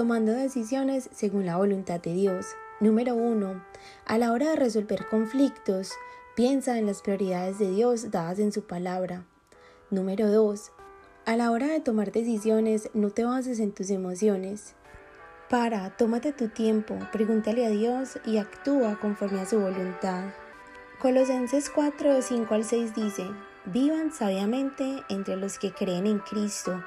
tomando decisiones según la voluntad de Dios. Número 1. A la hora de resolver conflictos, piensa en las prioridades de Dios dadas en su palabra. Número 2. A la hora de tomar decisiones, no te bases en tus emociones. Para, tómate tu tiempo, pregúntale a Dios y actúa conforme a su voluntad. Colosenses 4, 5 al 6 dice, Vivan sabiamente entre los que creen en Cristo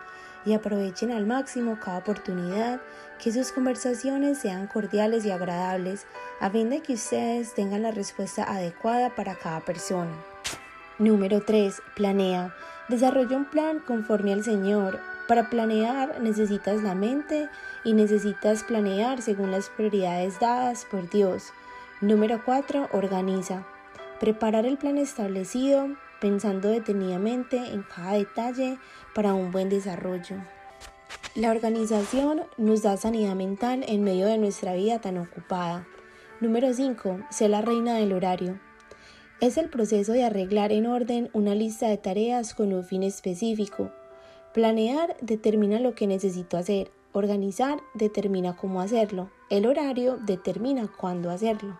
y aprovechen al máximo cada oportunidad, que sus conversaciones sean cordiales y agradables, a fin de que ustedes tengan la respuesta adecuada para cada persona. Número 3. Planea. Desarrolla un plan conforme al Señor. Para planear necesitas la mente y necesitas planear según las prioridades dadas por Dios. Número 4. Organiza. Preparar el plan establecido pensando detenidamente en cada detalle para un buen desarrollo. La organización nos da sanidad mental en medio de nuestra vida tan ocupada. Número 5. Sé la reina del horario. Es el proceso de arreglar en orden una lista de tareas con un fin específico. Planear determina lo que necesito hacer. Organizar determina cómo hacerlo. El horario determina cuándo hacerlo.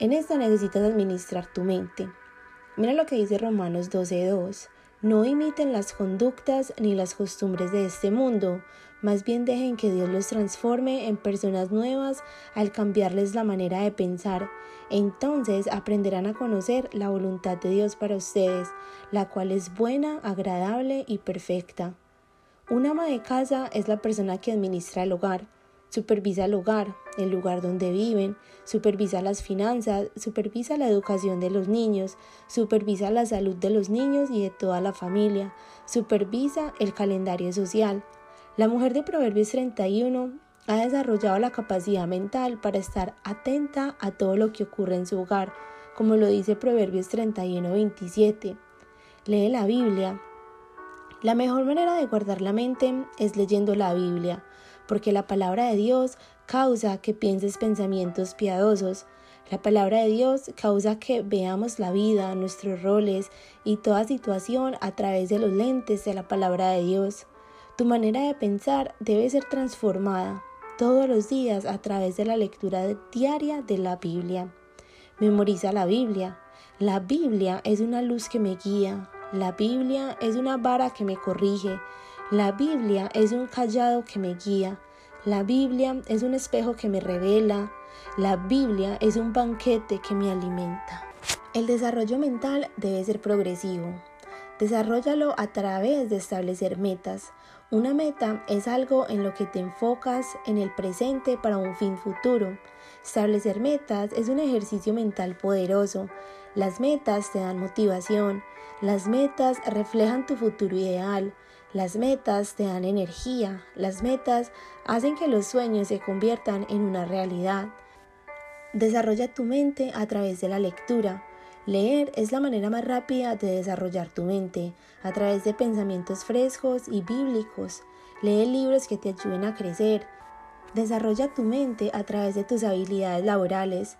En esto necesitas administrar tu mente. Mira lo que dice Romanos 12:2. No imiten las conductas ni las costumbres de este mundo, más bien dejen que Dios los transforme en personas nuevas al cambiarles la manera de pensar. Entonces aprenderán a conocer la voluntad de Dios para ustedes, la cual es buena, agradable y perfecta. Un ama de casa es la persona que administra el hogar Supervisa el hogar, el lugar donde viven, supervisa las finanzas, supervisa la educación de los niños, supervisa la salud de los niños y de toda la familia, supervisa el calendario social. La mujer de Proverbios 31 ha desarrollado la capacidad mental para estar atenta a todo lo que ocurre en su hogar, como lo dice Proverbios 31-27. Lee la Biblia. La mejor manera de guardar la mente es leyendo la Biblia porque la palabra de Dios causa que pienses pensamientos piadosos. La palabra de Dios causa que veamos la vida, nuestros roles y toda situación a través de los lentes de la palabra de Dios. Tu manera de pensar debe ser transformada todos los días a través de la lectura diaria de la Biblia. Memoriza la Biblia. La Biblia es una luz que me guía. La Biblia es una vara que me corrige. La Biblia es un callado que me guía. La Biblia es un espejo que me revela. La Biblia es un banquete que me alimenta. El desarrollo mental debe ser progresivo. Desarrollalo a través de establecer metas. Una meta es algo en lo que te enfocas en el presente para un fin futuro. Establecer metas es un ejercicio mental poderoso. Las metas te dan motivación. Las metas reflejan tu futuro ideal. Las metas te dan energía, las metas hacen que los sueños se conviertan en una realidad. Desarrolla tu mente a través de la lectura. Leer es la manera más rápida de desarrollar tu mente, a través de pensamientos frescos y bíblicos. Lee libros que te ayuden a crecer. Desarrolla tu mente a través de tus habilidades laborales.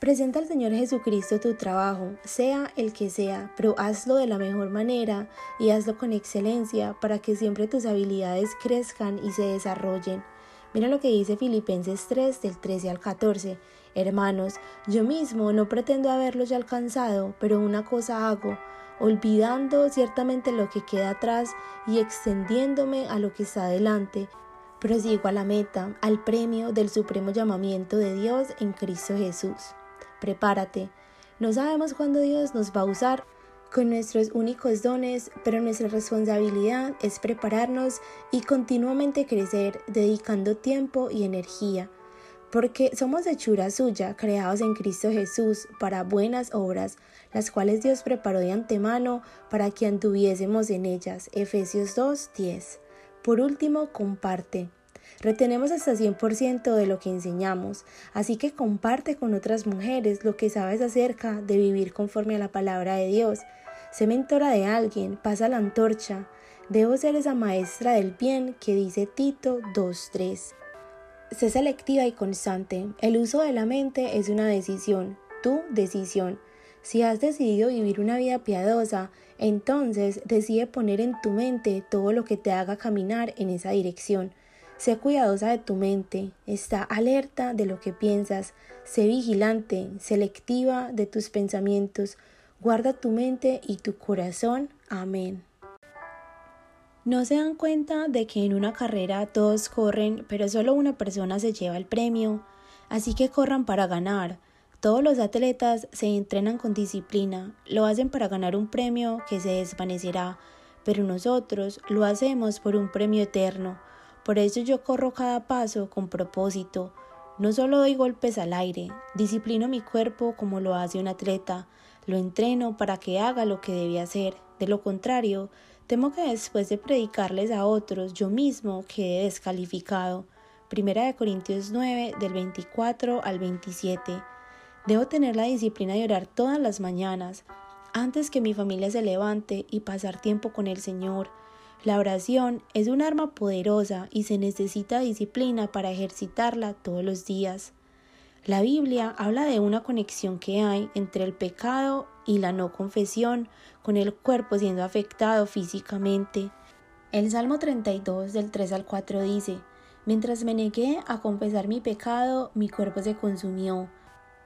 Presenta al Señor Jesucristo tu trabajo, sea el que sea, pero hazlo de la mejor manera y hazlo con excelencia para que siempre tus habilidades crezcan y se desarrollen. Mira lo que dice Filipenses 3 del 13 al 14. Hermanos, yo mismo no pretendo haberlo ya alcanzado, pero una cosa hago, olvidando ciertamente lo que queda atrás y extendiéndome a lo que está adelante. Prosigo a la meta, al premio del supremo llamamiento de Dios en Cristo Jesús prepárate. No sabemos cuándo Dios nos va a usar con nuestros únicos dones, pero nuestra responsabilidad es prepararnos y continuamente crecer, dedicando tiempo y energía, porque somos hechura suya, creados en Cristo Jesús para buenas obras, las cuales Dios preparó de antemano para que anduviésemos en ellas. Efesios 2:10. Por último, comparte. Retenemos hasta 100% de lo que enseñamos, así que comparte con otras mujeres lo que sabes acerca de vivir conforme a la palabra de Dios. Sé mentora de alguien, pasa la antorcha. Debo ser esa maestra del bien que dice Tito 2.3. Sé selectiva y constante. El uso de la mente es una decisión, tu decisión. Si has decidido vivir una vida piadosa, entonces decide poner en tu mente todo lo que te haga caminar en esa dirección. Sé cuidadosa de tu mente, está alerta de lo que piensas, sé vigilante, selectiva de tus pensamientos, guarda tu mente y tu corazón. Amén. No se dan cuenta de que en una carrera todos corren, pero solo una persona se lleva el premio, así que corran para ganar. Todos los atletas se entrenan con disciplina, lo hacen para ganar un premio que se desvanecerá, pero nosotros lo hacemos por un premio eterno. Por eso yo corro cada paso con propósito. No solo doy golpes al aire, disciplino mi cuerpo como lo hace un atleta, lo entreno para que haga lo que debe hacer. De lo contrario, temo que después de predicarles a otros, yo mismo quede descalificado. Primera de Corintios 9, del 24 al 27. Debo tener la disciplina de orar todas las mañanas, antes que mi familia se levante y pasar tiempo con el Señor. La oración es un arma poderosa y se necesita disciplina para ejercitarla todos los días. La Biblia habla de una conexión que hay entre el pecado y la no confesión, con el cuerpo siendo afectado físicamente. El Salmo 32 del 3 al 4 dice, Mientras me negué a confesar mi pecado, mi cuerpo se consumió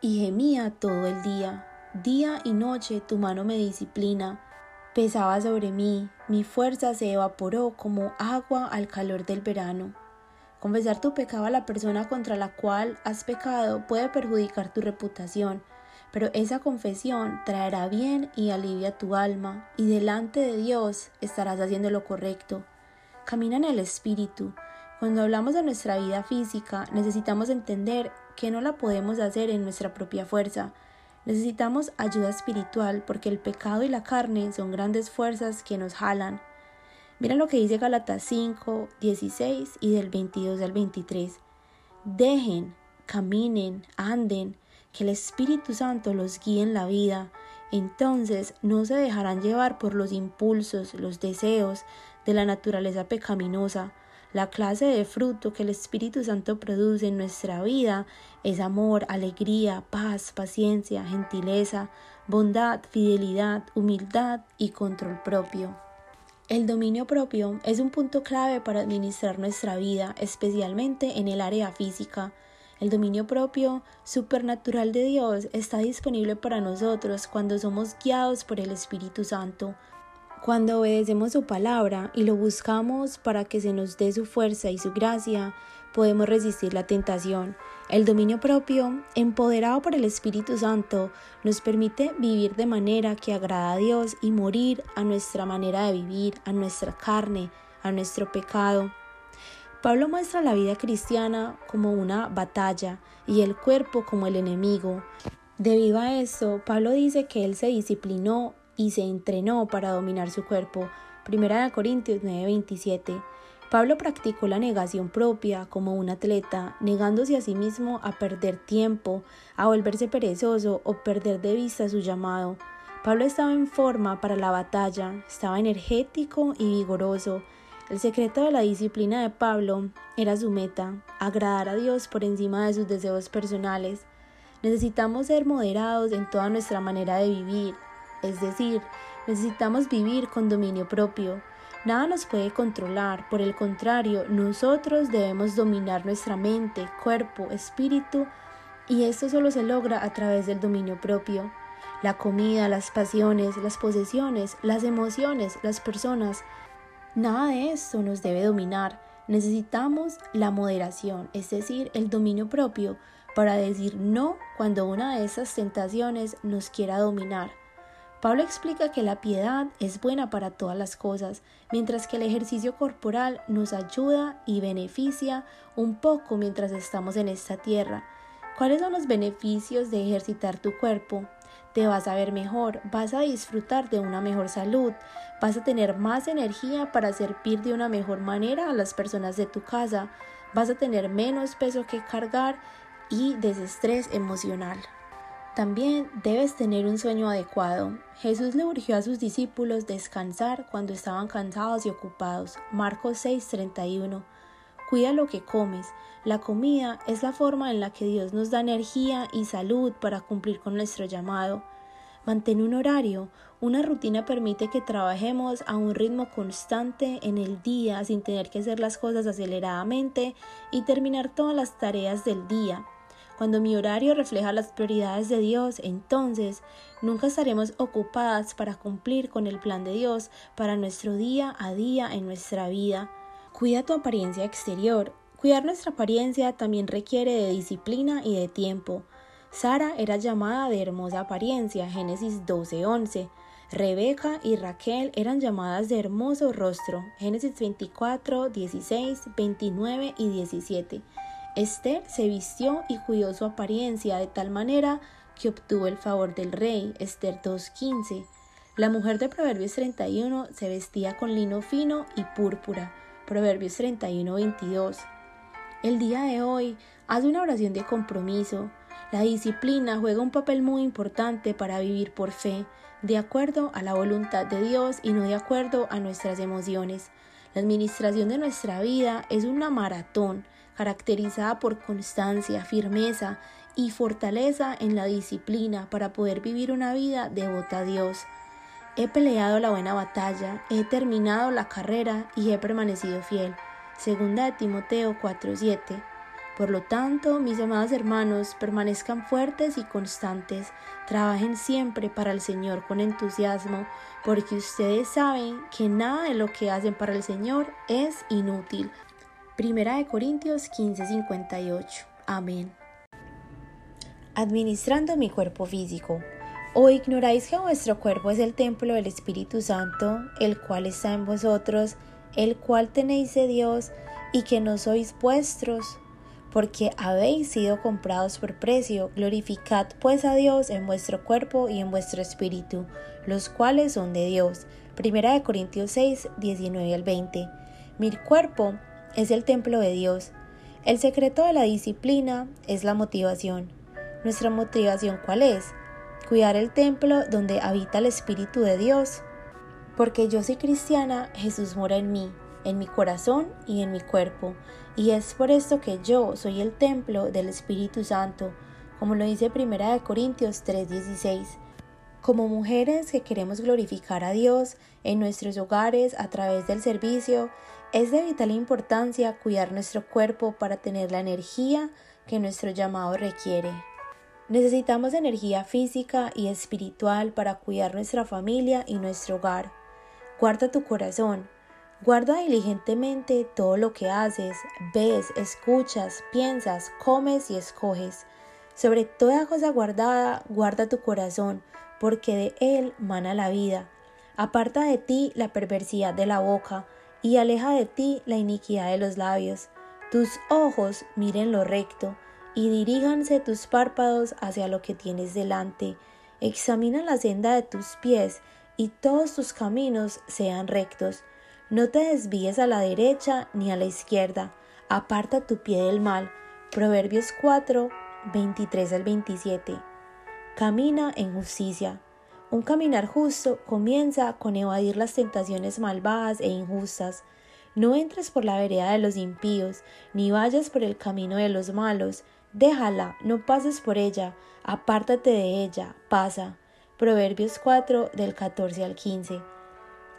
y gemía todo el día. Día y noche tu mano me disciplina. Pesaba sobre mí, mi fuerza se evaporó como agua al calor del verano. Confesar tu pecado a la persona contra la cual has pecado puede perjudicar tu reputación, pero esa confesión traerá bien y alivia tu alma, y delante de Dios estarás haciendo lo correcto. Camina en el Espíritu. Cuando hablamos de nuestra vida física, necesitamos entender que no la podemos hacer en nuestra propia fuerza. Necesitamos ayuda espiritual porque el pecado y la carne son grandes fuerzas que nos jalan. Mira lo que dice Galatas 5, 16 y del 22 al 23. Dejen, caminen, anden, que el Espíritu Santo los guíe en la vida. Entonces no se dejarán llevar por los impulsos, los deseos de la naturaleza pecaminosa, la clase de fruto que el Espíritu Santo produce en nuestra vida es amor, alegría, paz, paciencia, gentileza, bondad, fidelidad, humildad y control propio. El dominio propio es un punto clave para administrar nuestra vida, especialmente en el área física. El dominio propio supernatural de Dios está disponible para nosotros cuando somos guiados por el Espíritu Santo. Cuando obedecemos su palabra y lo buscamos para que se nos dé su fuerza y su gracia, podemos resistir la tentación. El dominio propio, empoderado por el Espíritu Santo, nos permite vivir de manera que agrada a Dios y morir a nuestra manera de vivir, a nuestra carne, a nuestro pecado. Pablo muestra la vida cristiana como una batalla y el cuerpo como el enemigo. Debido a eso, Pablo dice que él se disciplinó y se entrenó para dominar su cuerpo. Primera de Corintios 9:27. Pablo practicó la negación propia como un atleta, negándose a sí mismo a perder tiempo, a volverse perezoso o perder de vista su llamado. Pablo estaba en forma para la batalla, estaba energético y vigoroso. El secreto de la disciplina de Pablo era su meta, agradar a Dios por encima de sus deseos personales. Necesitamos ser moderados en toda nuestra manera de vivir, es decir, necesitamos vivir con dominio propio. Nada nos puede controlar, por el contrario, nosotros debemos dominar nuestra mente, cuerpo, espíritu, y esto solo se logra a través del dominio propio. La comida, las pasiones, las posesiones, las emociones, las personas, nada de esto nos debe dominar. Necesitamos la moderación, es decir, el dominio propio, para decir no cuando una de esas tentaciones nos quiera dominar. Pablo explica que la piedad es buena para todas las cosas, mientras que el ejercicio corporal nos ayuda y beneficia un poco mientras estamos en esta tierra. ¿Cuáles son los beneficios de ejercitar tu cuerpo? Te vas a ver mejor, vas a disfrutar de una mejor salud, vas a tener más energía para servir de una mejor manera a las personas de tu casa, vas a tener menos peso que cargar y desestrés emocional. También debes tener un sueño adecuado. Jesús le urgió a sus discípulos descansar cuando estaban cansados y ocupados. Marcos 6:31. Cuida lo que comes. La comida es la forma en la que Dios nos da energía y salud para cumplir con nuestro llamado. Mantén un horario. Una rutina permite que trabajemos a un ritmo constante en el día sin tener que hacer las cosas aceleradamente y terminar todas las tareas del día. Cuando mi horario refleja las prioridades de Dios, entonces nunca estaremos ocupadas para cumplir con el plan de Dios para nuestro día a día en nuestra vida. Cuida tu apariencia exterior. Cuidar nuestra apariencia también requiere de disciplina y de tiempo. Sara era llamada de hermosa apariencia, Génesis 12:11. Rebeca y Raquel eran llamadas de hermoso rostro, Génesis 24, 16, 29 y 17. Esther se vistió y cuidó su apariencia de tal manera que obtuvo el favor del rey, Esther 2.15. La mujer de Proverbios 31 se vestía con lino fino y púrpura, Proverbios 31.22. El día de hoy, haz una oración de compromiso. La disciplina juega un papel muy importante para vivir por fe, de acuerdo a la voluntad de Dios y no de acuerdo a nuestras emociones. La administración de nuestra vida es una maratón caracterizada por constancia, firmeza y fortaleza en la disciplina para poder vivir una vida devota a Dios. He peleado la buena batalla, he terminado la carrera y he permanecido fiel. Segunda de Timoteo 4:7. Por lo tanto, mis amados hermanos, permanezcan fuertes y constantes, trabajen siempre para el Señor con entusiasmo, porque ustedes saben que nada de lo que hacen para el Señor es inútil, Primera de Corintios 15:58. Amén. Administrando mi cuerpo físico. ¿O ignoráis que vuestro cuerpo es el templo del Espíritu Santo, el cual está en vosotros, el cual tenéis de Dios, y que no sois vuestros? Porque habéis sido comprados por precio. Glorificad pues a Dios en vuestro cuerpo y en vuestro espíritu, los cuales son de Dios. Primera de Corintios 6, 19 al 20. Mi cuerpo es el templo de Dios. El secreto de la disciplina es la motivación. ¿Nuestra motivación cuál es? Cuidar el templo donde habita el Espíritu de Dios. Porque yo soy cristiana, Jesús mora en mí, en mi corazón y en mi cuerpo. Y es por esto que yo soy el templo del Espíritu Santo, como lo dice 1 Corintios 3:16. Como mujeres que queremos glorificar a Dios en nuestros hogares a través del servicio, es de vital importancia cuidar nuestro cuerpo para tener la energía que nuestro llamado requiere. Necesitamos energía física y espiritual para cuidar nuestra familia y nuestro hogar. Guarda tu corazón. Guarda diligentemente todo lo que haces, ves, escuchas, piensas, comes y escoges. Sobre toda cosa guardada, guarda tu corazón, porque de él mana la vida. Aparta de ti la perversidad de la boca, y aleja de ti la iniquidad de los labios. Tus ojos miren lo recto, y diríjanse tus párpados hacia lo que tienes delante. Examina la senda de tus pies, y todos tus caminos sean rectos. No te desvíes a la derecha ni a la izquierda, aparta tu pie del mal. Proverbios 4, 23 al 27. Camina en justicia un caminar justo comienza con evadir las tentaciones malvadas e injustas. No entres por la vereda de los impíos, ni vayas por el camino de los malos. Déjala, no pases por ella, apártate de ella, pasa. Proverbios 4 del 14 al 15.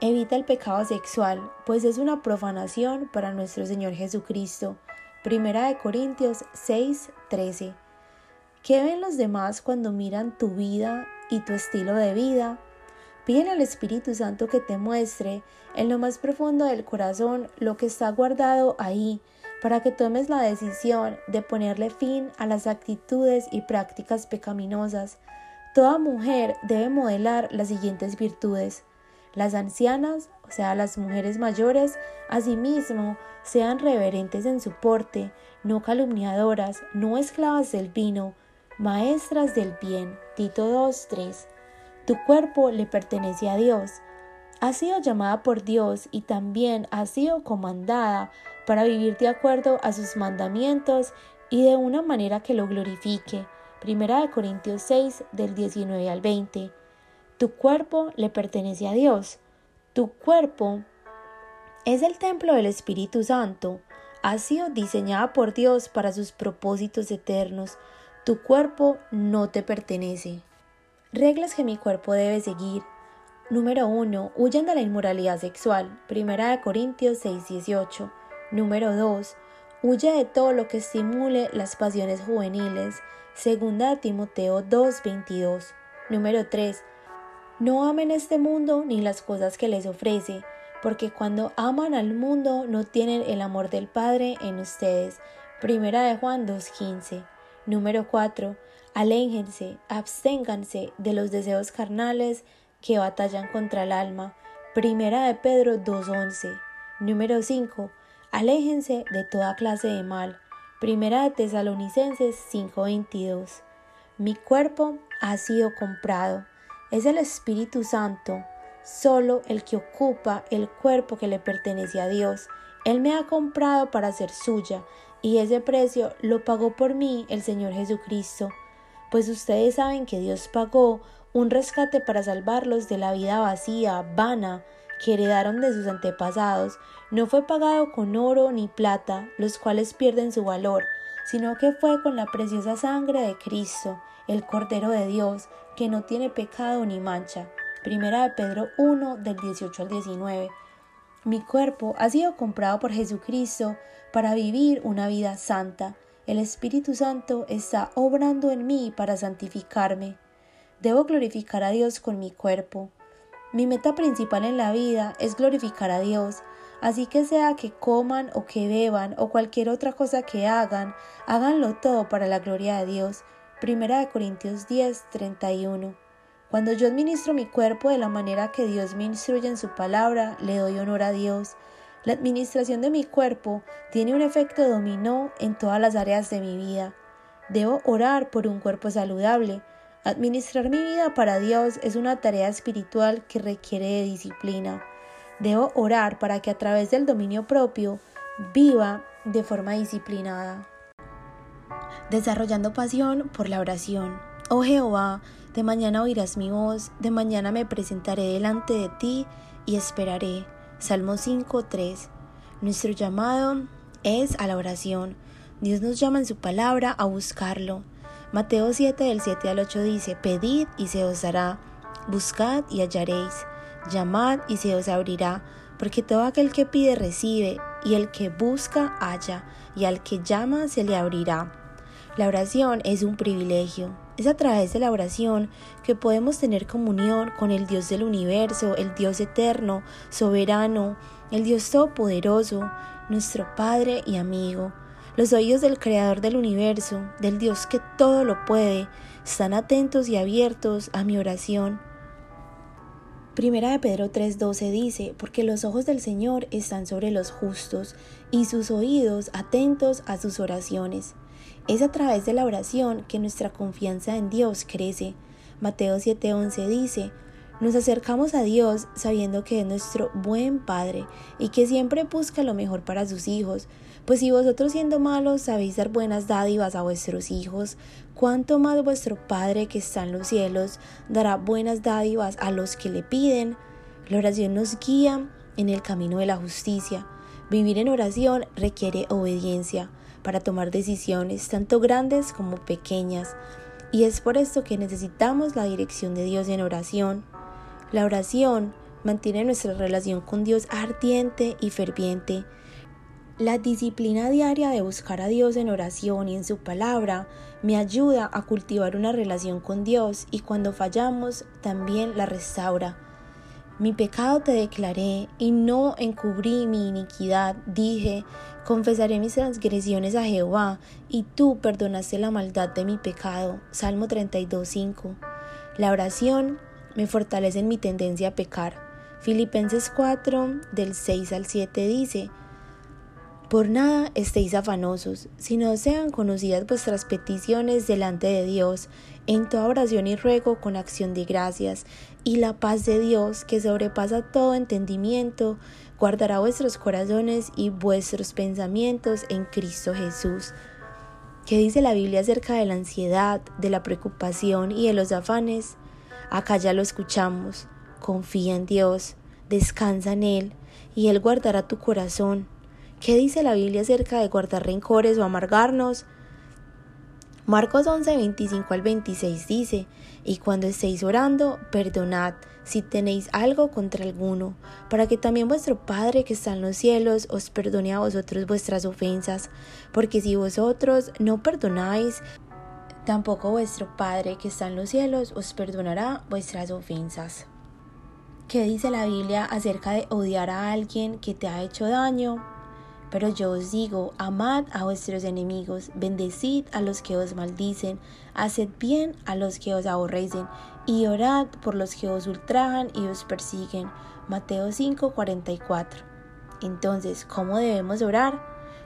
Evita el pecado sexual, pues es una profanación para nuestro Señor Jesucristo. Primera de Corintios 6, 13. ¿Qué ven los demás cuando miran tu vida y tu estilo de vida. Pídele al Espíritu Santo que te muestre en lo más profundo del corazón lo que está guardado ahí para que tomes la decisión de ponerle fin a las actitudes y prácticas pecaminosas. Toda mujer debe modelar las siguientes virtudes. Las ancianas, o sea, las mujeres mayores, asimismo, sean reverentes en su porte, no calumniadoras, no esclavas del vino, maestras del bien. Tito 2.3. Tu cuerpo le pertenece a Dios. Ha sido llamada por Dios y también ha sido comandada para vivir de acuerdo a sus mandamientos y de una manera que lo glorifique. Primera de Corintios 6 del 19 al 20. Tu cuerpo le pertenece a Dios. Tu cuerpo es el templo del Espíritu Santo. Ha sido diseñada por Dios para sus propósitos eternos. Tu cuerpo no te pertenece. Reglas que mi cuerpo debe seguir. Número 1. Huyan de la inmoralidad sexual. Primera de Corintios 6:18. Número 2. Huye de todo lo que estimule las pasiones juveniles. Segunda de Timoteo 2:22. Número 3. No amen este mundo ni las cosas que les ofrece, porque cuando aman al mundo no tienen el amor del Padre en ustedes. Primera de Juan 2:15. Número 4. Aléjense, absténganse de los deseos carnales que batallan contra el alma. Primera de Pedro 2:11. Número 5. Aléjense de toda clase de mal. Primera de Tesalonicenses 5:22. Mi cuerpo ha sido comprado es el Espíritu Santo, solo el que ocupa el cuerpo que le pertenece a Dios. Él me ha comprado para ser suya, y ese precio lo pagó por mí el Señor Jesucristo. Pues ustedes saben que Dios pagó un rescate para salvarlos de la vida vacía, vana, que heredaron de sus antepasados. No fue pagado con oro ni plata, los cuales pierden su valor, sino que fue con la preciosa sangre de Cristo, el Cordero de Dios, que no tiene pecado ni mancha. Primera de Pedro 1 del 18 al 19. Mi cuerpo ha sido comprado por Jesucristo para vivir una vida santa. El Espíritu Santo está obrando en mí para santificarme. Debo glorificar a Dios con mi cuerpo. Mi meta principal en la vida es glorificar a Dios, así que sea que coman o que beban o cualquier otra cosa que hagan, háganlo todo para la gloria de Dios. Primera de Corintios 10, 31. Cuando yo administro mi cuerpo de la manera que Dios me instruye en su palabra, le doy honor a Dios. La administración de mi cuerpo tiene un efecto dominó en todas las áreas de mi vida. Debo orar por un cuerpo saludable. Administrar mi vida para Dios es una tarea espiritual que requiere de disciplina. Debo orar para que a través del dominio propio viva de forma disciplinada desarrollando pasión por la oración. Oh Jehová, de mañana oirás mi voz, de mañana me presentaré delante de ti y esperaré. Salmo 5.3. Nuestro llamado es a la oración. Dios nos llama en su palabra a buscarlo. Mateo 7 del 7 al 8 dice, Pedid y se os dará, buscad y hallaréis, llamad y se os abrirá, porque todo aquel que pide recibe, y el que busca halla, y al que llama se le abrirá. La oración es un privilegio. Es a través de la oración que podemos tener comunión con el Dios del universo, el Dios eterno, soberano, el Dios todopoderoso, nuestro Padre y amigo. Los oídos del Creador del universo, del Dios que todo lo puede, están atentos y abiertos a mi oración. Primera de Pedro 3:12 dice, porque los ojos del Señor están sobre los justos y sus oídos atentos a sus oraciones. Es a través de la oración que nuestra confianza en Dios crece. Mateo 7:11 dice, nos acercamos a Dios sabiendo que es nuestro buen Padre y que siempre busca lo mejor para sus hijos. Pues si vosotros siendo malos sabéis dar buenas dádivas a vuestros hijos, cuánto más vuestro Padre que está en los cielos dará buenas dádivas a los que le piden. La oración nos guía en el camino de la justicia. Vivir en oración requiere obediencia para tomar decisiones tanto grandes como pequeñas. Y es por esto que necesitamos la dirección de Dios en oración. La oración mantiene nuestra relación con Dios ardiente y ferviente. La disciplina diaria de buscar a Dios en oración y en su palabra me ayuda a cultivar una relación con Dios y cuando fallamos también la restaura. Mi pecado te declaré y no encubrí mi iniquidad. Dije, confesaré mis transgresiones a Jehová y tú perdonaste la maldad de mi pecado. Salmo 32.5. La oración me fortalece en mi tendencia a pecar. Filipenses 4 del 6 al 7 dice, por nada estéis afanosos, sino sean conocidas vuestras peticiones delante de Dios, en toda oración y ruego con acción de gracias, y la paz de Dios, que sobrepasa todo entendimiento, guardará vuestros corazones y vuestros pensamientos en Cristo Jesús. ¿Qué dice la Biblia acerca de la ansiedad, de la preocupación y de los afanes? Acá ya lo escuchamos. Confía en Dios, descansa en Él, y Él guardará tu corazón. ¿Qué dice la Biblia acerca de guardar rencores o amargarnos? Marcos 11, 25 al 26 dice, y cuando estéis orando, perdonad si tenéis algo contra alguno, para que también vuestro Padre que está en los cielos os perdone a vosotros vuestras ofensas, porque si vosotros no perdonáis, tampoco vuestro Padre que está en los cielos os perdonará vuestras ofensas. ¿Qué dice la Biblia acerca de odiar a alguien que te ha hecho daño? Pero yo os digo, amad a vuestros enemigos, bendecid a los que os maldicen, haced bien a los que os aborrecen, y orad por los que os ultrajan y os persiguen. Mateo 5:44. Entonces, ¿cómo debemos orar?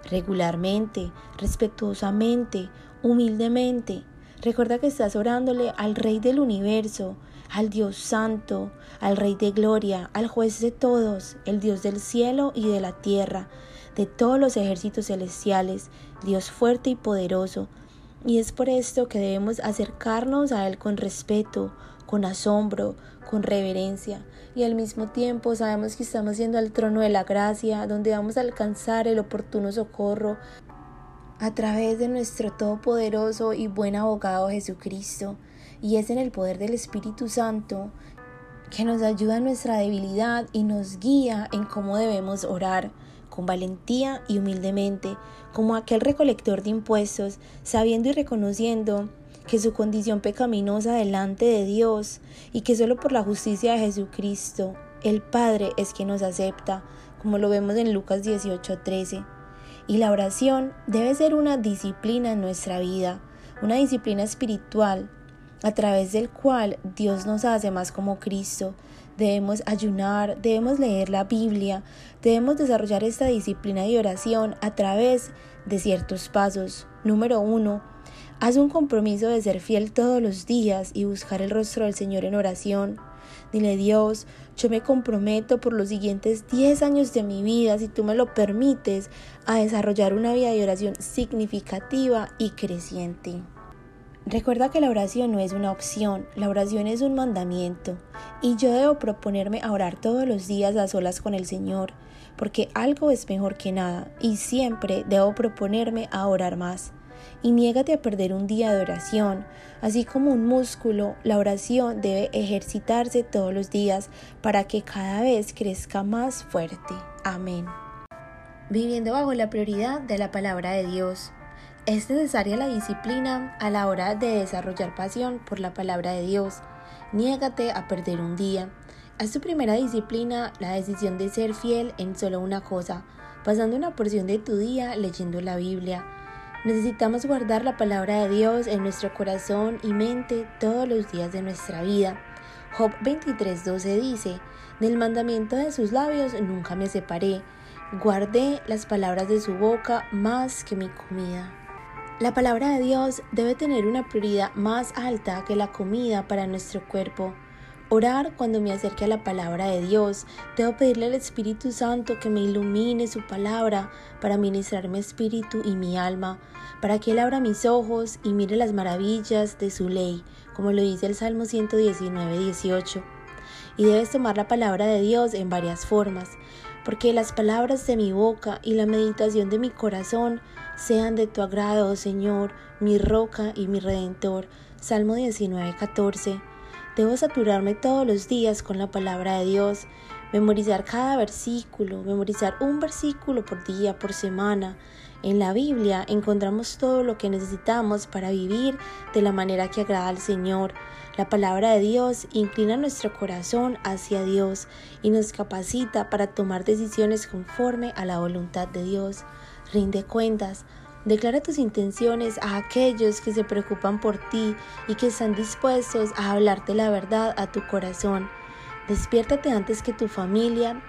Regularmente, respetuosamente, humildemente. Recuerda que estás orándole al Rey del universo, al Dios Santo, al Rey de Gloria, al Juez de todos, el Dios del cielo y de la tierra de todos los ejércitos celestiales, Dios fuerte y poderoso, y es por esto que debemos acercarnos a Él con respeto, con asombro, con reverencia, y al mismo tiempo sabemos que estamos yendo al trono de la gracia, donde vamos a alcanzar el oportuno socorro a través de nuestro todopoderoso y buen abogado Jesucristo, y es en el poder del Espíritu Santo que nos ayuda en nuestra debilidad y nos guía en cómo debemos orar con valentía y humildemente, como aquel recolector de impuestos, sabiendo y reconociendo que su condición pecaminosa delante de Dios y que solo por la justicia de Jesucristo, el Padre es quien nos acepta, como lo vemos en Lucas 18:13. Y la oración debe ser una disciplina en nuestra vida, una disciplina espiritual, a través del cual Dios nos hace más como Cristo, debemos ayunar, debemos leer la Biblia, debemos desarrollar esta disciplina de oración a través de ciertos pasos. Número uno, haz un compromiso de ser fiel todos los días y buscar el rostro del Señor en oración. Dile Dios, yo me comprometo por los siguientes 10 años de mi vida, si tú me lo permites, a desarrollar una vida de oración significativa y creciente. Recuerda que la oración no es una opción, la oración es un mandamiento y yo debo proponerme a orar todos los días a solas con el Señor, porque algo es mejor que nada y siempre debo proponerme a orar más. Y niégate a perder un día de oración, así como un músculo, la oración debe ejercitarse todos los días para que cada vez crezca más fuerte. Amén. Viviendo bajo la prioridad de la palabra de Dios. Es necesaria la disciplina a la hora de desarrollar pasión por la palabra de Dios. Niégate a perder un día. Haz tu primera disciplina la decisión de ser fiel en solo una cosa, pasando una porción de tu día leyendo la Biblia. Necesitamos guardar la palabra de Dios en nuestro corazón y mente todos los días de nuestra vida. Job 23:12 dice, Del mandamiento de sus labios nunca me separé, guardé las palabras de su boca más que mi comida. La palabra de Dios debe tener una prioridad más alta que la comida para nuestro cuerpo. Orar cuando me acerque a la palabra de Dios. Debo pedirle al Espíritu Santo que me ilumine su palabra para ministrar mi espíritu y mi alma, para que Él abra mis ojos y mire las maravillas de su ley, como lo dice el Salmo 119, 18. Y debes tomar la palabra de Dios en varias formas, porque las palabras de mi boca y la meditación de mi corazón sean de tu agrado, Señor, mi roca y mi redentor. Salmo 19, 14. Debo saturarme todos los días con la palabra de Dios, memorizar cada versículo, memorizar un versículo por día, por semana. En la Biblia encontramos todo lo que necesitamos para vivir de la manera que agrada al Señor. La palabra de Dios inclina nuestro corazón hacia Dios y nos capacita para tomar decisiones conforme a la voluntad de Dios rinde cuentas. Declara tus intenciones a aquellos que se preocupan por ti y que están dispuestos a hablarte la verdad a tu corazón. Despiértate antes que tu familia,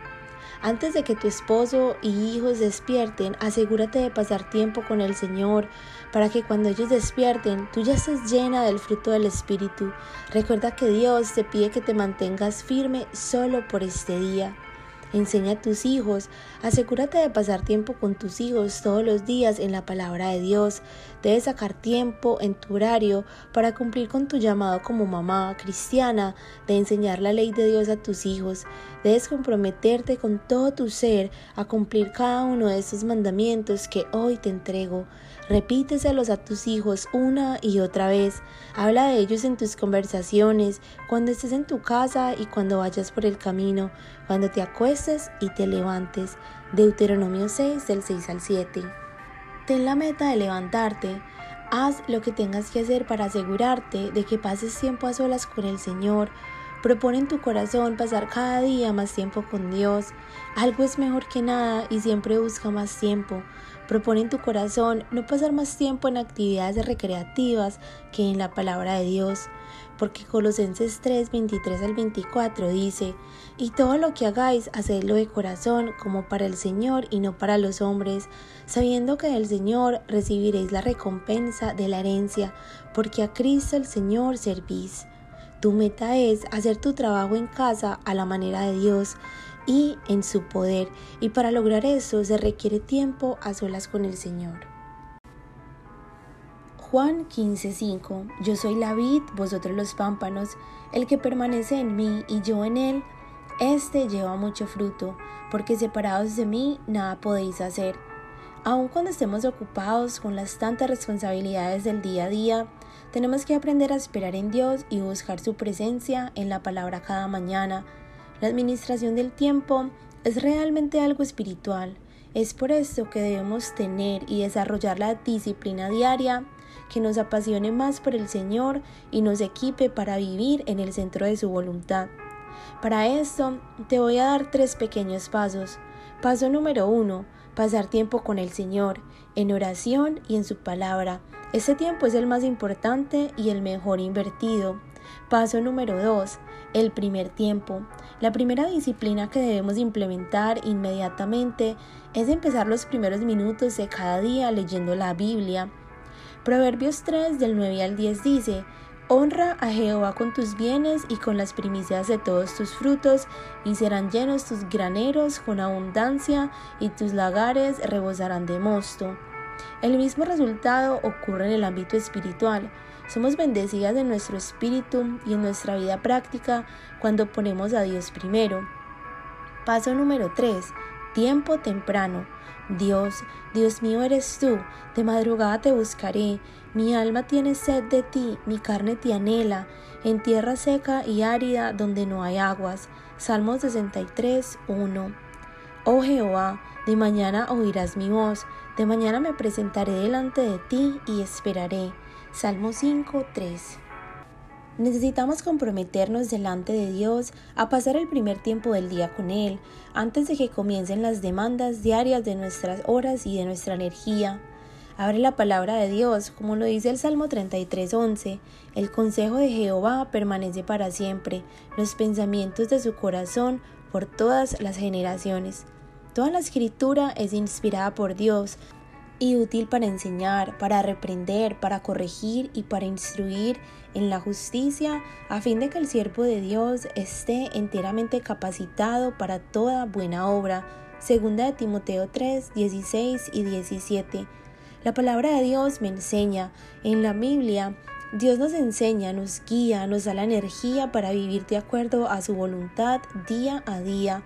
antes de que tu esposo y hijos despierten, asegúrate de pasar tiempo con el Señor para que cuando ellos despierten tú ya estés llena del fruto del Espíritu. Recuerda que Dios te pide que te mantengas firme solo por este día. Enseña a tus hijos, asegúrate de pasar tiempo con tus hijos todos los días en la palabra de Dios. Debes sacar tiempo en tu horario para cumplir con tu llamado como mamá cristiana de enseñar la ley de Dios a tus hijos. Debes comprometerte con todo tu ser a cumplir cada uno de estos mandamientos que hoy te entrego. Repíteselos a tus hijos una y otra vez. Habla de ellos en tus conversaciones, cuando estés en tu casa y cuando vayas por el camino, cuando te acuestes y te levantes. Deuteronomio 6 del 6 al 7. Ten la meta de levantarte. Haz lo que tengas que hacer para asegurarte de que pases tiempo a solas con el Señor Propone en tu corazón pasar cada día más tiempo con Dios. Algo es mejor que nada y siempre busca más tiempo. Propone en tu corazón no pasar más tiempo en actividades recreativas que en la palabra de Dios. Porque Colosenses 3, 23 al 24 dice, y todo lo que hagáis, hacedlo de corazón como para el Señor y no para los hombres, sabiendo que del Señor recibiréis la recompensa de la herencia, porque a Cristo el Señor servís. Tu meta es hacer tu trabajo en casa a la manera de Dios y en su poder. Y para lograr eso se requiere tiempo a solas con el Señor. Juan 15:5 Yo soy la vid, vosotros los pámpanos. El que permanece en mí y yo en él, éste lleva mucho fruto, porque separados de mí nada podéis hacer. Aun cuando estemos ocupados con las tantas responsabilidades del día a día, tenemos que aprender a esperar en Dios y buscar su presencia en la palabra cada mañana. La administración del tiempo es realmente algo espiritual. Es por eso que debemos tener y desarrollar la disciplina diaria que nos apasione más por el Señor y nos equipe para vivir en el centro de su voluntad. Para esto te voy a dar tres pequeños pasos. Paso número uno, pasar tiempo con el Señor, en oración y en su palabra. Este tiempo es el más importante y el mejor invertido. Paso número 2. El primer tiempo. La primera disciplina que debemos implementar inmediatamente es empezar los primeros minutos de cada día leyendo la Biblia. Proverbios 3 del 9 al 10 dice, Honra a Jehová con tus bienes y con las primicias de todos tus frutos, y serán llenos tus graneros con abundancia, y tus lagares rebosarán de mosto. El mismo resultado ocurre en el ámbito espiritual. Somos bendecidas en nuestro espíritu y en nuestra vida práctica cuando ponemos a Dios primero. Paso número 3. Tiempo temprano. Dios, Dios mío eres tú, de madrugada te buscaré, mi alma tiene sed de ti, mi carne te anhela, en tierra seca y árida donde no hay aguas. Salmos 63, 1. Oh Jehová, de mañana oirás mi voz, de mañana me presentaré delante de ti y esperaré. Salmo 5, 3. Necesitamos comprometernos delante de Dios a pasar el primer tiempo del día con Él, antes de que comiencen las demandas diarias de nuestras horas y de nuestra energía. Abre la palabra de Dios, como lo dice el Salmo 33:11. El consejo de Jehová permanece para siempre, los pensamientos de su corazón por todas las generaciones. Toda la escritura es inspirada por Dios y útil para enseñar, para reprender, para corregir y para instruir en la justicia, a fin de que el siervo de Dios esté enteramente capacitado para toda buena obra. Segunda de Timoteo 3, 16 y 17. La palabra de Dios me enseña. En la Biblia Dios nos enseña, nos guía, nos da la energía para vivir de acuerdo a su voluntad día a día.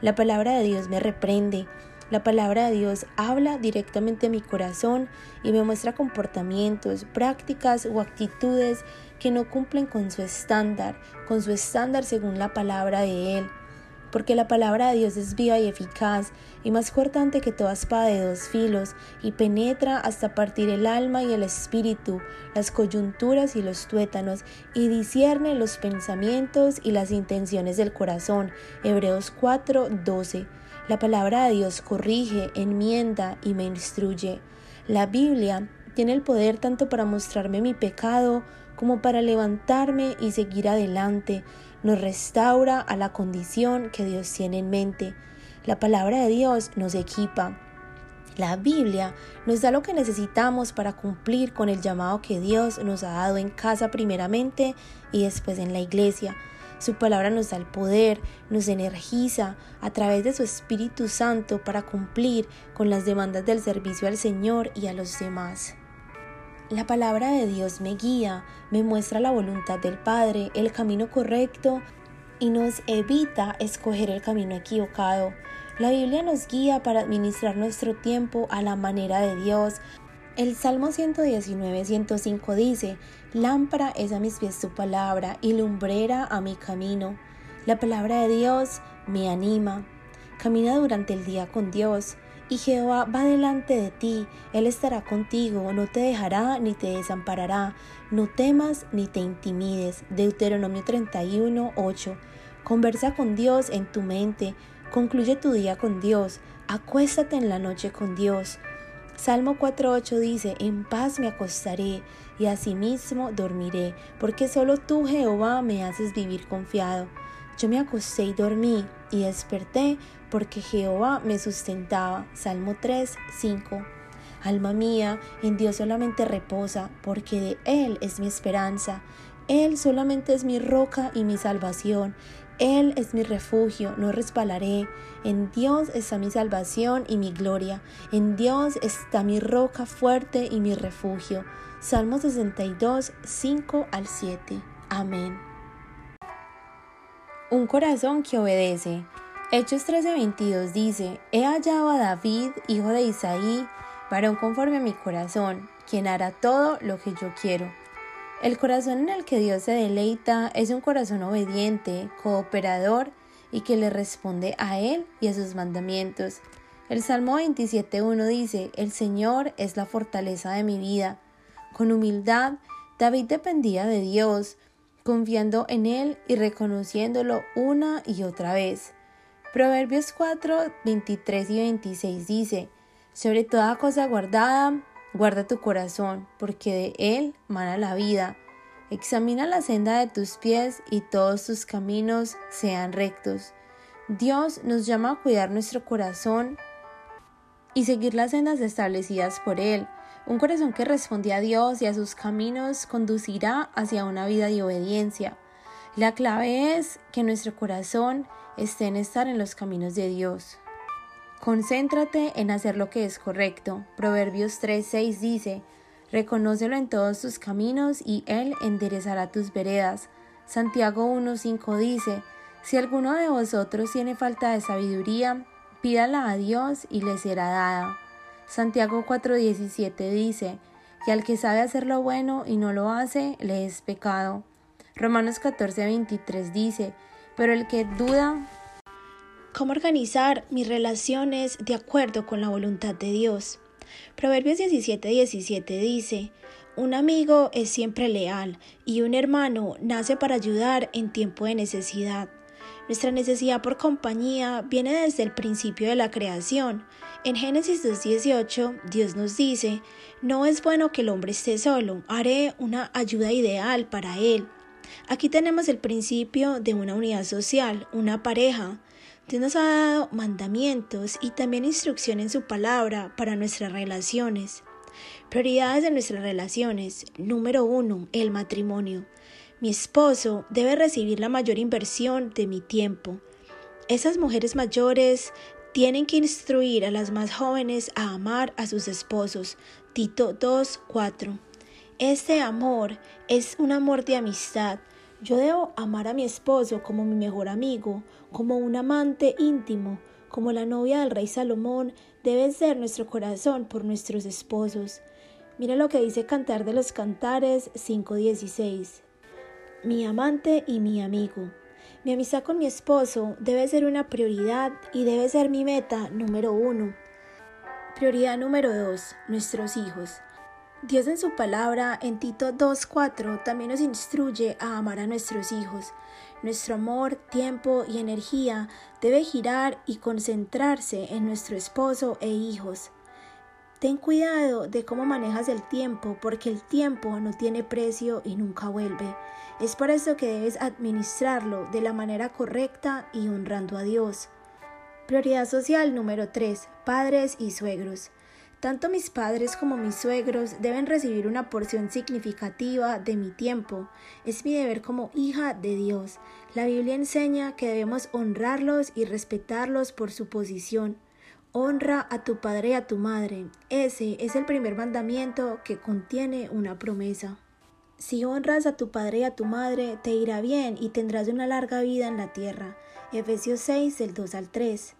La palabra de Dios me reprende. La palabra de Dios habla directamente a mi corazón y me muestra comportamientos, prácticas o actitudes que no cumplen con su estándar, con su estándar según la palabra de Él porque la palabra de Dios es viva y eficaz, y más cortante que toda espada de dos filos, y penetra hasta partir el alma y el espíritu, las coyunturas y los tuétanos, y discierne los pensamientos y las intenciones del corazón. Hebreos 4, 12. La palabra de Dios corrige, enmienda y me instruye. La Biblia tiene el poder tanto para mostrarme mi pecado como para levantarme y seguir adelante nos restaura a la condición que Dios tiene en mente. La palabra de Dios nos equipa. La Biblia nos da lo que necesitamos para cumplir con el llamado que Dios nos ha dado en casa primeramente y después en la iglesia. Su palabra nos da el poder, nos energiza a través de su Espíritu Santo para cumplir con las demandas del servicio al Señor y a los demás. La palabra de Dios me guía, me muestra la voluntad del Padre, el camino correcto y nos evita escoger el camino equivocado. La Biblia nos guía para administrar nuestro tiempo a la manera de Dios. El Salmo 119, 105 dice, Lámpara es a mis pies tu palabra y lumbrera a mi camino. La palabra de Dios me anima. Camina durante el día con Dios y Jehová va delante de ti, Él estará contigo, no te dejará ni te desamparará, no temas ni te intimides. Deuteronomio 31, 8. Conversa con Dios en tu mente, concluye tu día con Dios, acuéstate en la noche con Dios. Salmo 4.8 dice, en paz me acostaré y asimismo dormiré, porque solo tú, Jehová, me haces vivir confiado. Yo me acosté y dormí y desperté porque Jehová me sustentaba. Salmo 3, 5. Alma mía, en Dios solamente reposa, porque de Él es mi esperanza. Él solamente es mi roca y mi salvación. Él es mi refugio, no resbalaré. En Dios está mi salvación y mi gloria. En Dios está mi roca fuerte y mi refugio. Salmo 62, 5 al 7. Amén. Un corazón que obedece. Hechos 13:22 dice, He hallado a David, hijo de Isaí, varón conforme a mi corazón, quien hará todo lo que yo quiero. El corazón en el que Dios se deleita es un corazón obediente, cooperador y que le responde a Él y a sus mandamientos. El Salmo 27.1 dice, El Señor es la fortaleza de mi vida. Con humildad, David dependía de Dios, confiando en Él y reconociéndolo una y otra vez. Proverbios 4, 23 y 26 dice, Sobre toda cosa guardada, guarda tu corazón, porque de él mana la vida. Examina la senda de tus pies y todos tus caminos sean rectos. Dios nos llama a cuidar nuestro corazón y seguir las sendas establecidas por Él. Un corazón que responde a Dios y a sus caminos conducirá hacia una vida de obediencia. La clave es que nuestro corazón esté en estar en los caminos de Dios. Concéntrate en hacer lo que es correcto. Proverbios 3:6 dice, Reconócelo en todos tus caminos y Él enderezará tus veredas. Santiago 1:5 dice, Si alguno de vosotros tiene falta de sabiduría, pídala a Dios y le será dada. Santiago 4:17 dice, que al que sabe hacer lo bueno y no lo hace, le es pecado. Romanos 14:23 dice, pero el que duda cómo organizar mis relaciones de acuerdo con la voluntad de Dios. Proverbios 17:17 17 dice, un amigo es siempre leal y un hermano nace para ayudar en tiempo de necesidad. Nuestra necesidad por compañía viene desde el principio de la creación. En Génesis 2.18 Dios nos dice, no es bueno que el hombre esté solo, haré una ayuda ideal para él. Aquí tenemos el principio de una unidad social, una pareja. Dios nos ha dado mandamientos y también instrucción en su palabra para nuestras relaciones. Prioridades de nuestras relaciones. Número uno, el matrimonio. Mi esposo debe recibir la mayor inversión de mi tiempo. Esas mujeres mayores tienen que instruir a las más jóvenes a amar a sus esposos. Tito 2.4. Este amor es un amor de amistad. Yo debo amar a mi esposo como mi mejor amigo, como un amante íntimo, como la novia del rey Salomón debe ser nuestro corazón por nuestros esposos. Mira lo que dice Cantar de los Cantares 5.16 mi amante y mi amigo. Mi amistad con mi esposo debe ser una prioridad y debe ser mi meta número uno. Prioridad número dos, nuestros hijos. Dios en su palabra, en Tito 2.4, también nos instruye a amar a nuestros hijos. Nuestro amor, tiempo y energía debe girar y concentrarse en nuestro esposo e hijos. Ten cuidado de cómo manejas el tiempo, porque el tiempo no tiene precio y nunca vuelve. Es por eso que debes administrarlo de la manera correcta y honrando a Dios. Prioridad social número 3. Padres y suegros. Tanto mis padres como mis suegros deben recibir una porción significativa de mi tiempo. Es mi deber como hija de Dios. La Biblia enseña que debemos honrarlos y respetarlos por su posición. Honra a tu padre y a tu madre. Ese es el primer mandamiento que contiene una promesa. Si honras a tu padre y a tu madre, te irá bien y tendrás una larga vida en la tierra. Efesios 6, del 2 al 3.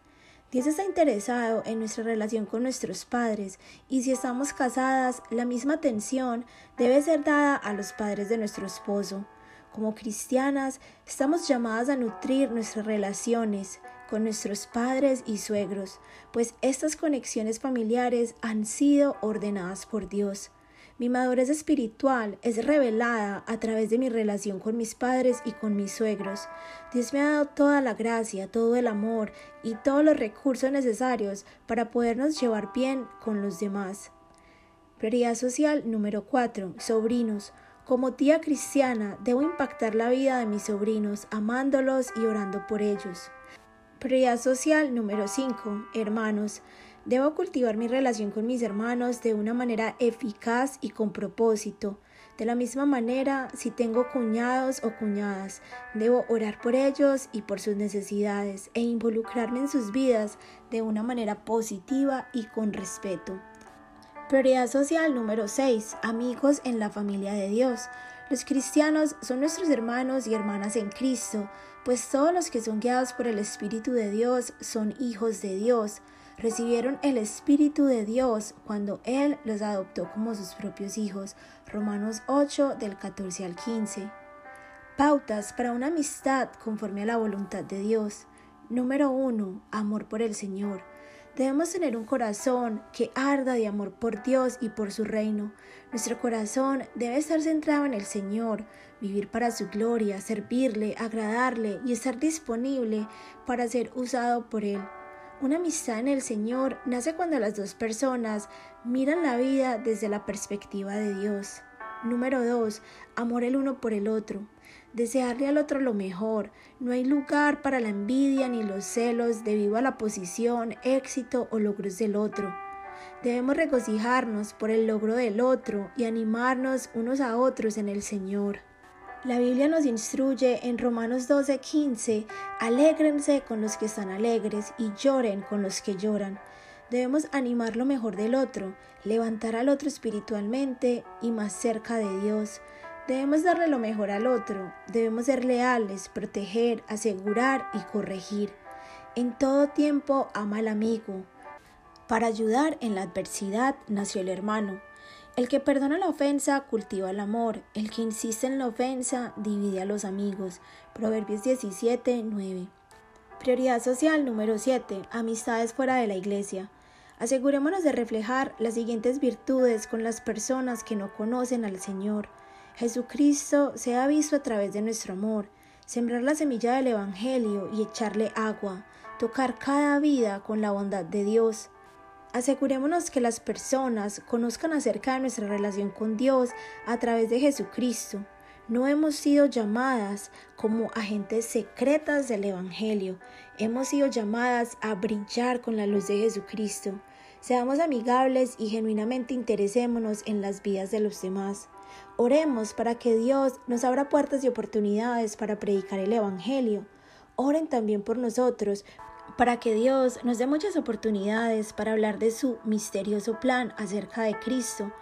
Dios está interesado en nuestra relación con nuestros padres y si estamos casadas, la misma atención debe ser dada a los padres de nuestro esposo. Como cristianas, estamos llamadas a nutrir nuestras relaciones con nuestros padres y suegros, pues estas conexiones familiares han sido ordenadas por Dios. Mi madurez espiritual es revelada a través de mi relación con mis padres y con mis suegros. Dios me ha dado toda la gracia, todo el amor y todos los recursos necesarios para podernos llevar bien con los demás. Prioridad social número 4. Sobrinos. Como tía cristiana, debo impactar la vida de mis sobrinos, amándolos y orando por ellos. Prioridad social número 5. Hermanos. Debo cultivar mi relación con mis hermanos de una manera eficaz y con propósito. De la misma manera, si tengo cuñados o cuñadas, debo orar por ellos y por sus necesidades e involucrarme en sus vidas de una manera positiva y con respeto. Prioridad social número 6. Amigos en la familia de Dios. Los cristianos son nuestros hermanos y hermanas en Cristo, pues todos los que son guiados por el Espíritu de Dios son hijos de Dios recibieron el Espíritu de Dios cuando Él los adoptó como sus propios hijos. Romanos 8 del 14 al 15. Pautas para una amistad conforme a la voluntad de Dios. Número 1. Amor por el Señor. Debemos tener un corazón que arda de amor por Dios y por su reino. Nuestro corazón debe estar centrado en el Señor, vivir para su gloria, servirle, agradarle y estar disponible para ser usado por Él. Una amistad en el Señor nace cuando las dos personas miran la vida desde la perspectiva de Dios. Número 2. Amor el uno por el otro. Desearle al otro lo mejor. No hay lugar para la envidia ni los celos debido a la posición, éxito o logros del otro. Debemos regocijarnos por el logro del otro y animarnos unos a otros en el Señor. La Biblia nos instruye en Romanos 12:15, alégrense con los que están alegres y lloren con los que lloran. Debemos animar lo mejor del otro, levantar al otro espiritualmente y más cerca de Dios. Debemos darle lo mejor al otro, debemos ser leales, proteger, asegurar y corregir. En todo tiempo ama al amigo. Para ayudar en la adversidad nació el hermano. El que perdona la ofensa cultiva el amor, el que insiste en la ofensa divide a los amigos. Proverbios 17, 9. Prioridad social número 7. Amistades fuera de la iglesia. Asegurémonos de reflejar las siguientes virtudes con las personas que no conocen al Señor. Jesucristo se ha visto a través de nuestro amor, sembrar la semilla del Evangelio y echarle agua, tocar cada vida con la bondad de Dios, Asegurémonos que las personas conozcan acerca de nuestra relación con Dios a través de Jesucristo. No hemos sido llamadas como agentes secretas del Evangelio, hemos sido llamadas a brillar con la luz de Jesucristo. Seamos amigables y genuinamente interesémonos en las vidas de los demás. Oremos para que Dios nos abra puertas y oportunidades para predicar el Evangelio. Oren también por nosotros para que Dios nos dé muchas oportunidades para hablar de su misterioso plan acerca de Cristo.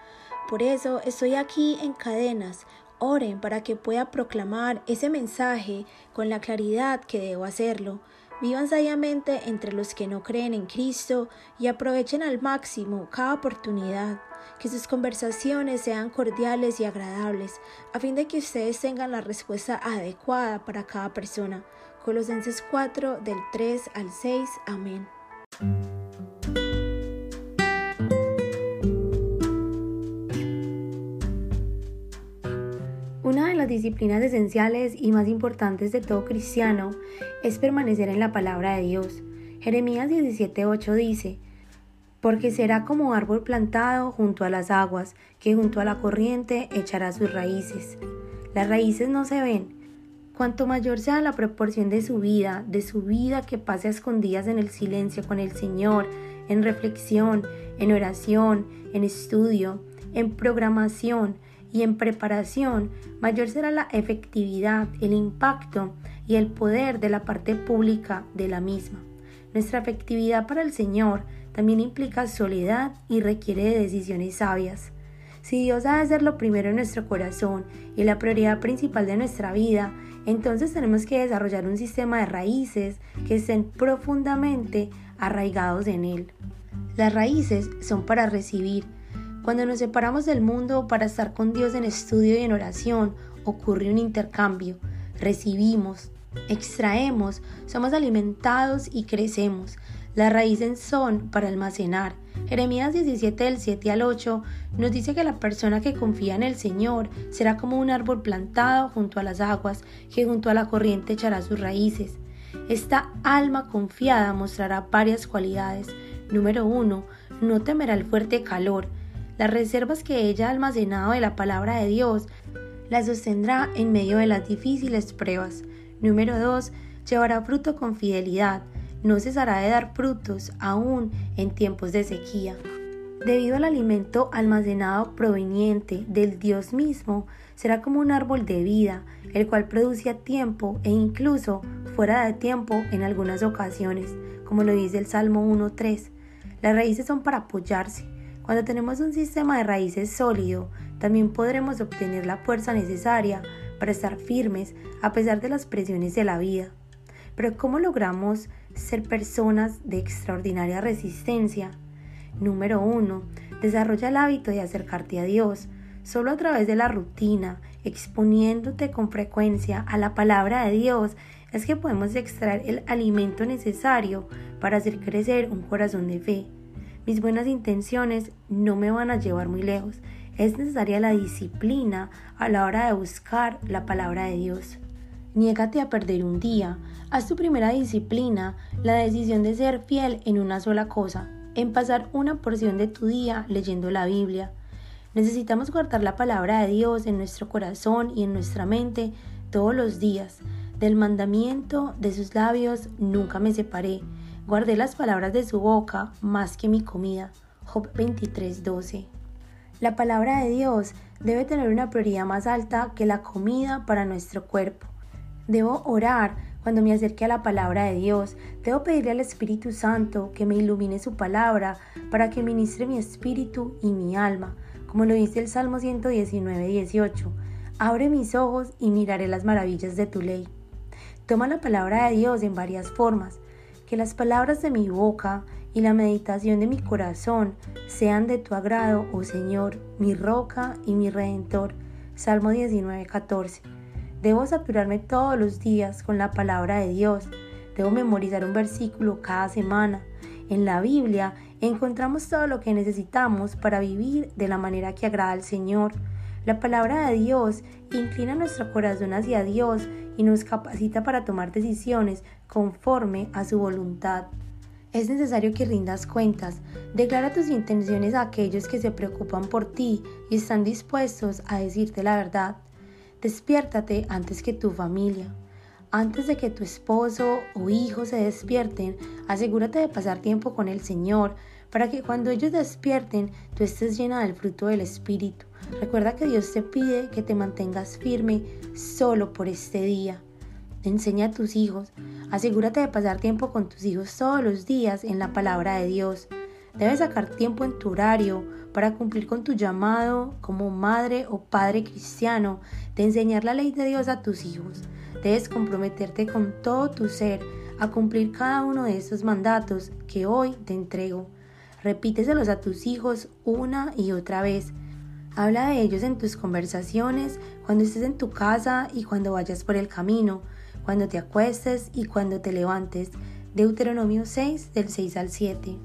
Por eso estoy aquí en cadenas. Oren para que pueda proclamar ese mensaje con la claridad que debo hacerlo. Vivan sabiamente entre los que no creen en Cristo y aprovechen al máximo cada oportunidad. Que sus conversaciones sean cordiales y agradables, a fin de que ustedes tengan la respuesta adecuada para cada persona. Colosenses 4 del 3 al 6. Amén. Una de las disciplinas esenciales y más importantes de todo cristiano es permanecer en la palabra de Dios. Jeremías 17:8 dice, porque será como árbol plantado junto a las aguas, que junto a la corriente echará sus raíces. Las raíces no se ven, Cuanto mayor sea la proporción de su vida, de su vida que pase a escondidas en el silencio con el Señor, en reflexión, en oración, en estudio, en programación y en preparación, mayor será la efectividad, el impacto y el poder de la parte pública de la misma. Nuestra efectividad para el Señor también implica soledad y requiere de decisiones sabias. Si Dios ha de ser lo primero en nuestro corazón y la prioridad principal de nuestra vida, entonces tenemos que desarrollar un sistema de raíces que estén profundamente arraigados en Él. Las raíces son para recibir. Cuando nos separamos del mundo para estar con Dios en estudio y en oración, ocurre un intercambio. Recibimos, extraemos, somos alimentados y crecemos. Las raíces son para almacenar. Jeremías 17 del 7 al 8 nos dice que la persona que confía en el Señor será como un árbol plantado junto a las aguas, que junto a la corriente echará sus raíces. Esta alma confiada mostrará varias cualidades. Número 1. No temerá el fuerte calor. Las reservas que ella ha almacenado de la palabra de Dios las sostendrá en medio de las difíciles pruebas. Número 2. Llevará fruto con fidelidad no cesará de dar frutos aún en tiempos de sequía. Debido al alimento almacenado proveniente del Dios mismo, será como un árbol de vida, el cual produce a tiempo e incluso fuera de tiempo en algunas ocasiones, como lo dice el Salmo 1.3. Las raíces son para apoyarse. Cuando tenemos un sistema de raíces sólido, también podremos obtener la fuerza necesaria para estar firmes a pesar de las presiones de la vida. Pero ¿cómo logramos ser personas de extraordinaria resistencia? Número 1. Desarrolla el hábito de acercarte a Dios. Solo a través de la rutina, exponiéndote con frecuencia a la palabra de Dios, es que podemos extraer el alimento necesario para hacer crecer un corazón de fe. Mis buenas intenciones no me van a llevar muy lejos. Es necesaria la disciplina a la hora de buscar la palabra de Dios. Niégate a perder un día. Haz tu primera disciplina, la decisión de ser fiel en una sola cosa, en pasar una porción de tu día leyendo la Biblia. Necesitamos guardar la palabra de Dios en nuestro corazón y en nuestra mente todos los días. Del mandamiento de sus labios nunca me separé. Guardé las palabras de su boca más que mi comida. Job 23:12. La palabra de Dios debe tener una prioridad más alta que la comida para nuestro cuerpo. Debo orar cuando me acerque a la palabra de Dios. Debo pedirle al Espíritu Santo que me ilumine su palabra para que ministre mi espíritu y mi alma, como lo dice el Salmo 119, 18. Abre mis ojos y miraré las maravillas de tu ley. Toma la palabra de Dios en varias formas. Que las palabras de mi boca y la meditación de mi corazón sean de tu agrado, oh Señor, mi roca y mi redentor. Salmo 19, 14. Debo saturarme todos los días con la palabra de Dios. Debo memorizar un versículo cada semana. En la Biblia encontramos todo lo que necesitamos para vivir de la manera que agrada al Señor. La palabra de Dios inclina nuestro corazón hacia Dios y nos capacita para tomar decisiones conforme a su voluntad. Es necesario que rindas cuentas. Declara tus intenciones a aquellos que se preocupan por ti y están dispuestos a decirte la verdad. Despiértate antes que tu familia. Antes de que tu esposo o hijo se despierten, asegúrate de pasar tiempo con el Señor para que cuando ellos despierten tú estés llena del fruto del Espíritu. Recuerda que Dios te pide que te mantengas firme solo por este día. Enseña a tus hijos. Asegúrate de pasar tiempo con tus hijos todos los días en la palabra de Dios. Debes sacar tiempo en tu horario para cumplir con tu llamado como madre o padre cristiano de enseñar la ley de Dios a tus hijos. Debes comprometerte con todo tu ser a cumplir cada uno de estos mandatos que hoy te entrego. Repíteselos a tus hijos una y otra vez. Habla de ellos en tus conversaciones, cuando estés en tu casa y cuando vayas por el camino, cuando te acuestes y cuando te levantes. Deuteronomio 6 del 6 al 7.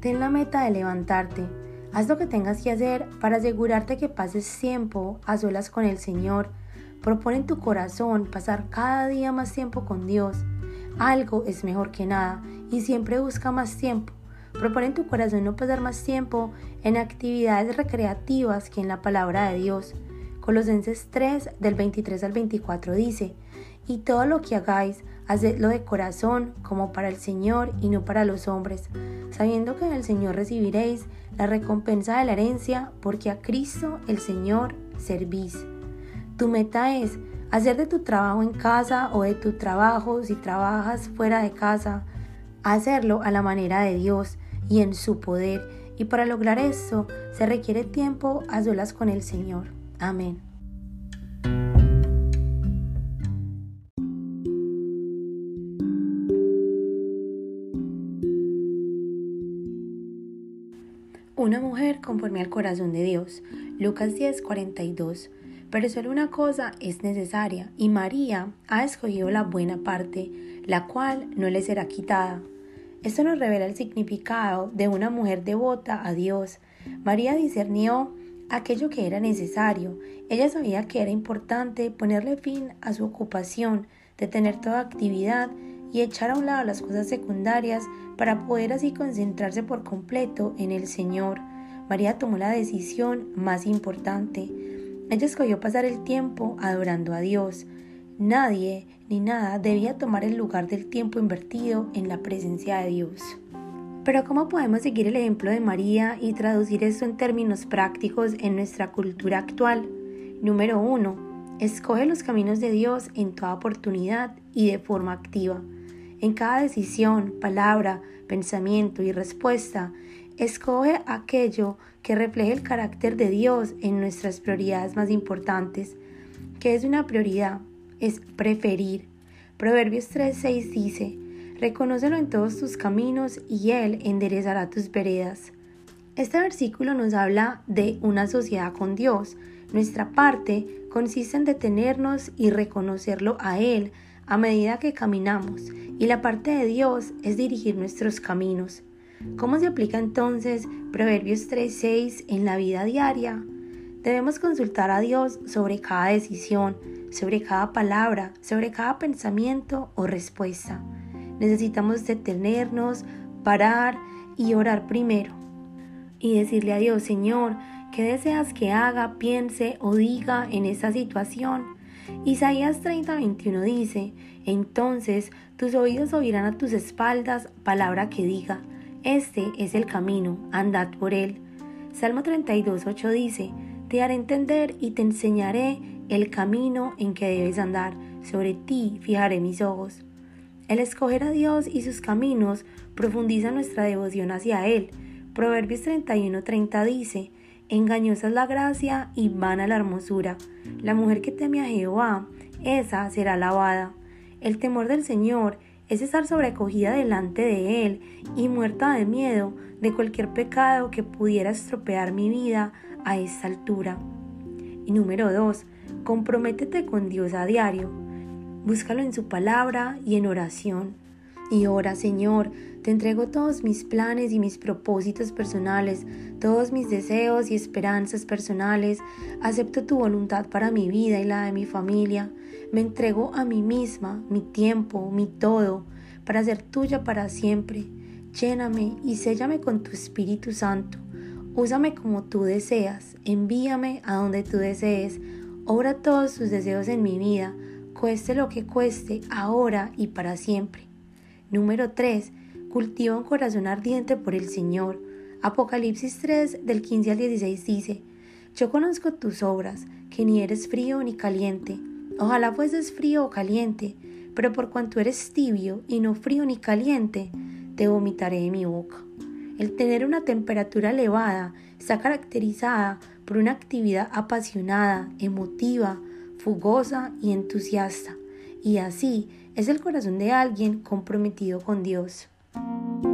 Ten la meta de levantarte. Haz lo que tengas que hacer para asegurarte que pases tiempo a solas con el Señor. Propone en tu corazón pasar cada día más tiempo con Dios. Algo es mejor que nada y siempre busca más tiempo. Propone en tu corazón no pasar más tiempo en actividades recreativas que en la palabra de Dios. Colosenses 3 del 23 al 24 dice, y todo lo que hagáis, hacedlo de corazón como para el Señor y no para los hombres, sabiendo que del Señor recibiréis la recompensa de la herencia, porque a Cristo el Señor servís. Tu meta es hacer de tu trabajo en casa o de tu trabajo si trabajas fuera de casa, hacerlo a la manera de Dios y en su poder y para lograr esto se requiere tiempo a solas con el Señor. Amén. Una mujer conforme al corazón de Dios. Lucas 10, 42. Pero solo una cosa es necesaria, y María ha escogido la buena parte, la cual no le será quitada. Esto nos revela el significado de una mujer devota a Dios. María discernió aquello que era necesario. Ella sabía que era importante ponerle fin a su ocupación, detener toda actividad y echar a un lado las cosas secundarias para poder así concentrarse por completo en el Señor. María tomó la decisión más importante. Ella escogió pasar el tiempo adorando a Dios. Nadie ni nada debía tomar el lugar del tiempo invertido en la presencia de Dios. Pero ¿cómo podemos seguir el ejemplo de María y traducir esto en términos prácticos en nuestra cultura actual? Número 1. Escoge los caminos de Dios en toda oportunidad y de forma activa. En cada decisión, palabra, pensamiento y respuesta, escoge aquello que refleje el carácter de Dios en nuestras prioridades más importantes. ¿Qué es una prioridad? es preferir. Proverbios 3:6 dice, Reconócelo en todos tus caminos y Él enderezará tus veredas. Este versículo nos habla de una sociedad con Dios. Nuestra parte consiste en detenernos y reconocerlo a Él a medida que caminamos, y la parte de Dios es dirigir nuestros caminos. ¿Cómo se aplica entonces Proverbios 3:6 en la vida diaria? Debemos consultar a Dios sobre cada decisión, sobre cada palabra, sobre cada pensamiento o respuesta. Necesitamos detenernos, parar y orar primero. Y decirle a Dios, Señor, ¿qué deseas que haga, piense o diga en esta situación? Isaías 30:21 dice, entonces tus oídos oirán a tus espaldas palabra que diga, este es el camino, andad por él. Salmo 32:8 dice, te haré entender y te enseñaré el camino en que debes andar, sobre ti fijaré mis ojos. El escoger a Dios y sus caminos profundiza nuestra devoción hacia Él. Proverbios 31:30 dice, Engañosa es la gracia y vana la hermosura. La mujer que teme a Jehová, esa será alabada. El temor del Señor es estar sobrecogida delante de Él y muerta de miedo de cualquier pecado que pudiera estropear mi vida a esta altura. Y número 2, Comprométete con Dios a diario. Búscalo en su palabra y en oración. Y ora, Señor, te entrego todos mis planes y mis propósitos personales, todos mis deseos y esperanzas personales. Acepto tu voluntad para mi vida y la de mi familia. Me entrego a mí misma, mi tiempo, mi todo, para ser tuya para siempre. Lléname y séllame con tu Espíritu Santo. Úsame como tú deseas, envíame a donde tú desees Obra todos tus deseos en mi vida, cueste lo que cueste, ahora y para siempre. Número 3. Cultiva un corazón ardiente por el Señor. Apocalipsis 3 del 15 al 16 dice, Yo conozco tus obras, que ni eres frío ni caliente. Ojalá fueses frío o caliente, pero por cuanto eres tibio y no frío ni caliente, te vomitaré de mi boca. El tener una temperatura elevada está caracterizada por una actividad apasionada, emotiva, fugosa y entusiasta. Y así es el corazón de alguien comprometido con Dios. Thank you.